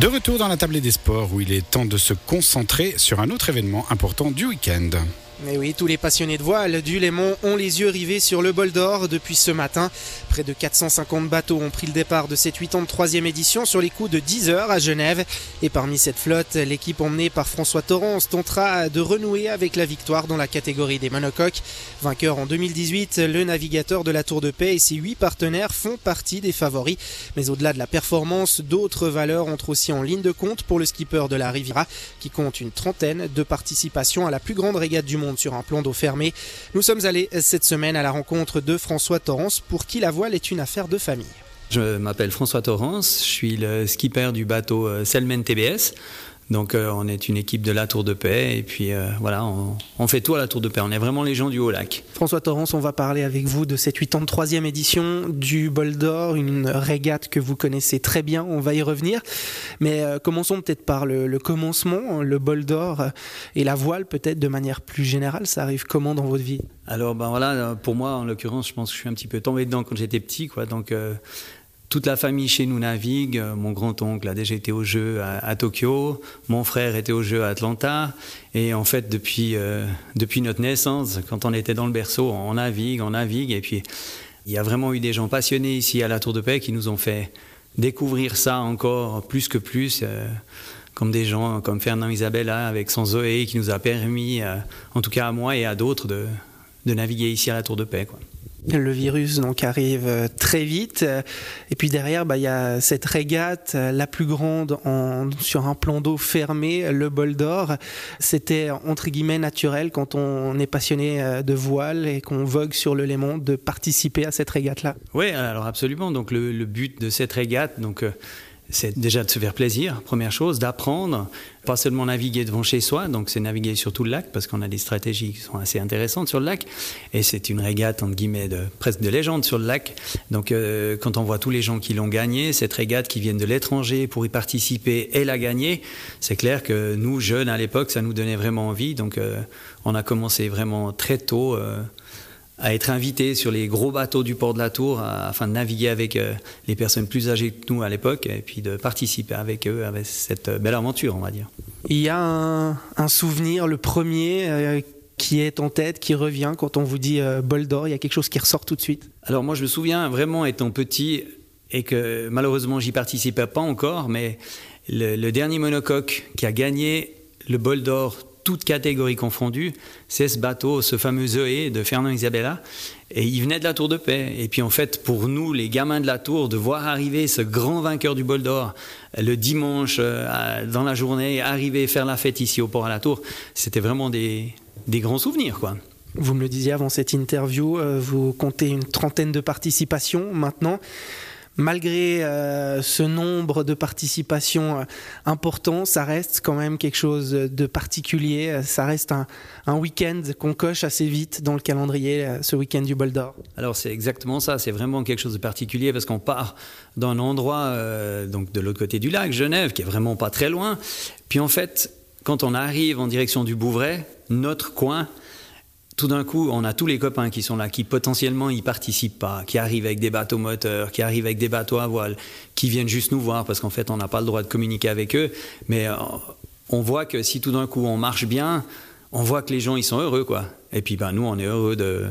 De retour dans la table des sports où il est temps de se concentrer sur un autre événement important du week-end. Et oui, tous les passionnés de voile du Léman ont les yeux rivés sur le bol d'or depuis ce matin. Près de 450 bateaux ont pris le départ de cette 83e édition sur les coups de 10 heures à Genève. Et parmi cette flotte, l'équipe emmenée par François Torrance tentera de renouer avec la victoire dans la catégorie des monocoques. Vainqueur en 2018, le navigateur de la Tour de Paix et ses huit partenaires font partie des favoris. Mais au-delà de la performance, d'autres valeurs entrent aussi en ligne de compte pour le skipper de la Riviera qui compte une trentaine de participations à la plus grande régate du monde sur un plan d'eau fermé. Nous sommes allés cette semaine à la rencontre de François Torrance pour qui la voile est une affaire de famille. Je m'appelle François Torrance, je suis le skipper du bateau euh, Selmen TBS. Donc euh, on est une équipe de la Tour de Paix et puis euh, voilà, on, fait tout à la Tour de Paix. On est vraiment les gens du Haut-Lac. François Torrance, on va parler avec vous de cette 83e édition du Bol d'Or, une régate que vous connaissez très bien, on va y revenir. Mais euh, commençons peut-être par le, commencement, le Bol d'Or et la voile peut-être de manière plus générale. Ça arrive comment dans votre vie? Alors ben voilà, pour moi en l'occurrence, je pense que je suis un petit peu tombé dedans quand j'étais petit. quoi. Donc toute la famille chez nous navigue. Mon grand-oncle a déjà été au jeu à, Tokyo. Mon frère était au jeu à Atlanta. Et en fait, depuis, euh, depuis notre naissance, quand on était dans le berceau, on navigue, on navigue. Et puis, il y a vraiment eu des gens passionnés ici à la Tour de Paix qui nous ont fait découvrir ça encore plus que plus. Euh, comme des gens comme Fernand Isabella avec son Zoé qui nous a permis, euh, en tout cas à moi et à d'autres, de, de naviguer ici à la Tour de Paix. Quoi. Le virus donc arrive euh, très vite et puis derrière bah, il y a cette régate euh, la plus grande en, sur un plan d'eau fermé, le bol d'or. C'était entre guillemets naturel quand on est passionné euh, de voile et qu'on vogue sur le Léman de participer à cette régate là. Oui alors absolument donc le, le but de cette régate donc c'est déjà de se faire plaisir, première chose, d'apprendre, pas seulement naviguer devant chez soi, donc c'est naviguer sur tout le lac, parce qu'on a des stratégies qui sont assez intéressantes sur le lac, et c'est une régate, entre guillemets, de, presque de légende sur le lac. Donc euh, quand on voit tous les gens qui l'ont gagné, cette régate qui viennent de l'étranger pour y participer et la gagner, c'est clair que nous, jeunes à l'époque, ça nous donnait vraiment envie, donc euh, on a commencé vraiment très tôt. Euh, à être invité sur les gros bateaux du port de la Tour afin de naviguer avec euh, les personnes plus âgées que nous à l'époque et puis de participer avec eux avec cette euh, belle aventure, on va dire. Il y a un, souvenir, le premier, euh, qui est en tête, qui revient quand on vous dit bol d'or, il y a quelque chose qui ressort tout de suite Alors moi je me souviens vraiment étant petit et que malheureusement j'y participais pas encore, mais le, le dernier monocoque qui a gagné le bol d'or toutes catégories confondues, c'est ce bateau, ce fameux Zoé de Fernand Isabella. Et il venait de la Tour de Paix. Et puis en fait, pour nous, les gamins de la Tour, de voir arriver ce grand vainqueur du bol d'or le dimanche euh, dans la journée, arriver faire la fête ici au port à la Tour, c'était vraiment des, des grands souvenirs, quoi. Vous me le disiez avant cette interview, euh, vous comptez une trentaine de participations maintenant malgré euh, ce nombre de participations euh, importants, ça reste quand même quelque chose de particulier. Ça reste un, week-end qu'on coche assez vite dans le calendrier, euh, ce week-end du Bol d'Or. Alors c'est exactement ça, c'est vraiment quelque chose de particulier parce qu'on part d'un endroit, donc de l'autre côté du lac, Genève, qui est vraiment pas très loin. Puis en fait, quand on arrive en direction du Bouvray, notre coin, tout d'un coup, on a tous les copains qui sont là, qui potentiellement y participent pas, qui arrivent avec des bateaux moteurs, qui arrivent avec des bateaux à voile, qui viennent juste nous voir parce qu'en fait, on n'a pas le droit de communiquer avec eux. Mais euh, on voit que si tout d'un coup on marche bien, on voit que les gens ils sont heureux, quoi. Et puis, ben, nous, on est heureux de,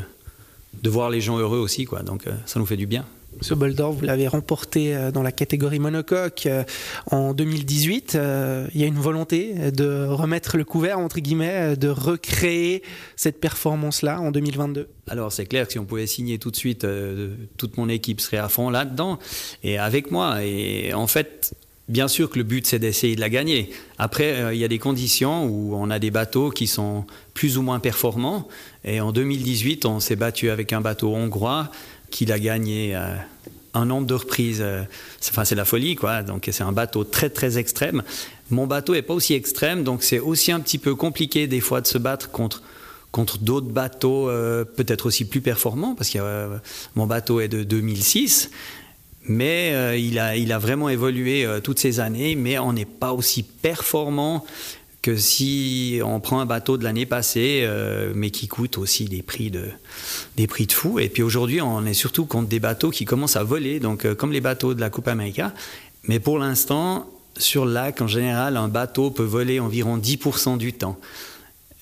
de voir les gens heureux aussi, quoi. Donc, euh, ça nous fait du bien. Ce bol d'or, vous l'avez remporté euh, dans la catégorie monocoque euh, en 2018. Euh, il y a une volonté de remettre le couvert, entre guillemets, de recréer cette performance-là en 2022 Alors c'est clair que si on pouvait signer tout de suite, toute mon équipe serait à fond là-dedans et avec moi. Et en fait, Bien sûr que le but, c'est d'essayer de la gagner. Après, il y a des conditions où on a des bateaux qui sont plus ou moins performants. Et en 2018, on s'est battu avec un bateau hongrois qu'il a gagné euh, un nombre de reprises. Euh, enfin, c'est la folie, quoi. Donc, c'est un bateau très, très extrême. Mon bateau n'est pas aussi extrême, donc c'est aussi un petit peu compliqué des fois de se battre contre contre d'autres bateaux euh, peut-être aussi plus performants, parce que mon bateau est de 2006, mais il, a, il a vraiment évolué toutes ces années, mais on n'est pas aussi performant que si on prend un bateau de l'année passée, euh, mais qui coûte aussi des prix de, des prix de fou. Et puis aujourd'hui, on est surtout contre des bateaux qui commencent à voler, donc euh, comme les bateaux de la Coupe América. Mais pour l'instant, sur le lac, en général, un bateau peut voler environ 10% du temps.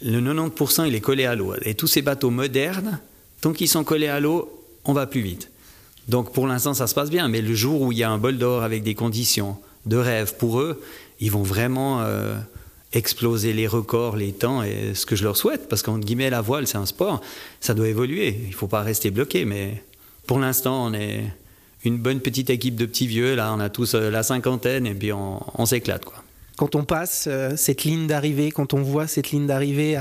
Le 90%, il est collé à l'eau. Et tous ces bateaux modernes, tant qu'ils sont collés à l'eau, on va plus vite. Donc pour l'instant, ça se passe bien. Mais le jour où il y a un bol d'or avec des conditions de rêve pour eux, ils vont vraiment euh, exploser les records, les temps, et ce que je leur souhaite, parce qu'en guillemets, la voile, c'est un sport, ça doit évoluer. Il ne faut pas rester bloqué. Mais pour l'instant, on est une bonne petite équipe de petits vieux. Là, on a tous euh, la cinquantaine, et puis on, on s'éclate, quoi quand on passe euh, cette ligne d'arrivée, quand on voit cette ligne d'arrivée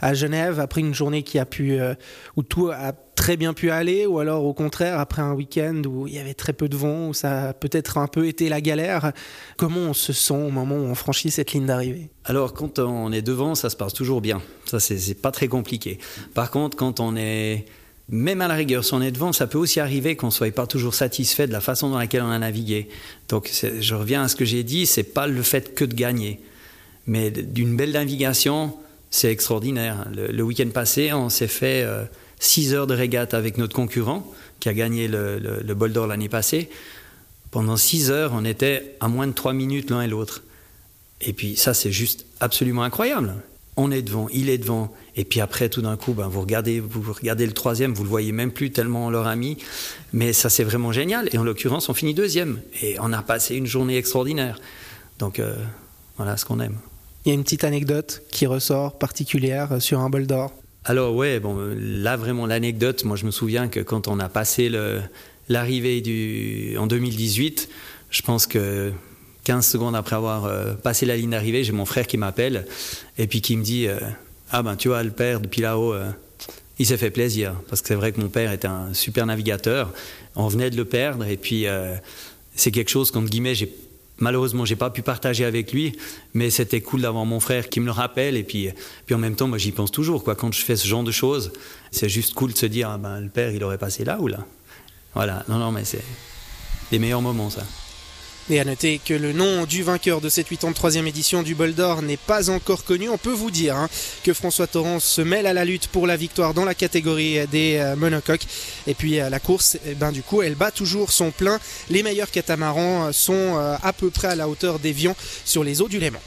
à, Genève après une journée qui a pu euh, où tout a très bien pu aller, ou alors au contraire après un week-end où il y avait très peu de vent, où ça a peut-être un peu été la galère. Comment on se sent au moment où on franchit cette ligne d'arrivée? Alors quand on est devant, ça se passe toujours bien. Ça c'est pas très compliqué. Par contre, quand on est même à la rigueur, si on est devant, ça peut aussi arriver qu'on ne soit pas toujours satisfait de la façon dans laquelle on a navigué. Donc, je reviens à ce que j'ai dit, c'est pas le fait que de gagner, mais d'une belle navigation, c'est extraordinaire. Le, week-end passé, on s'est fait 6 euh, heures de régate avec notre concurrent, qui a gagné le, le bol d'or l'année passée. Pendant 6 heures, on était à moins de 3 minutes l'un et l'autre. Et puis ça, c'est juste absolument incroyable on est devant, il est devant, et puis après, tout d'un coup, ben, vous, regardez, vous regardez le troisième, vous le voyez même plus tellement leur a mis, mais ça c'est vraiment génial. Et en l'occurrence, on finit deuxième, et on a passé une journée extraordinaire. Donc euh, voilà ce qu'on aime. Il y a une petite anecdote qui ressort particulière sur un bol d'or. Alors ouais, bon, là vraiment l'anecdote, moi je me souviens que quand on a passé l'arrivée en 2018, je pense que 15 secondes après avoir euh, passé la ligne d'arrivée, j'ai mon frère qui m'appelle et puis qui me dit euh, Ah ben tu vois, le père depuis là-haut, euh, il s'est fait plaisir. Parce que c'est vrai que mon père était un super navigateur. On venait de le perdre et puis c'est quelque chose qu'entre guillemets, j'ai malheureusement, j'ai pas pu partager avec lui, mais c'était cool d'avoir mon frère qui me le rappelle. Et puis, puis en même temps, moi, j'y pense toujours. Quoi. Quand je fais ce genre de choses, c'est juste cool de se dire, ah ben, le père, il aurait passé là ou là. Voilà. Non, non, mais c'est les meilleurs moments, ça. Et à noter que le nom du vainqueur de cette 83e édition du Bol d'Or n'est pas encore connu. On peut vous dire hein, que François Torrance se mêle à la lutte pour la victoire dans la catégorie des euh, monocoques. Et puis euh, la course, eh ben, du coup, elle bat toujours son plein. Les meilleurs catamarans sont euh, à peu près à la hauteur d'Evian sur les eaux du Léman.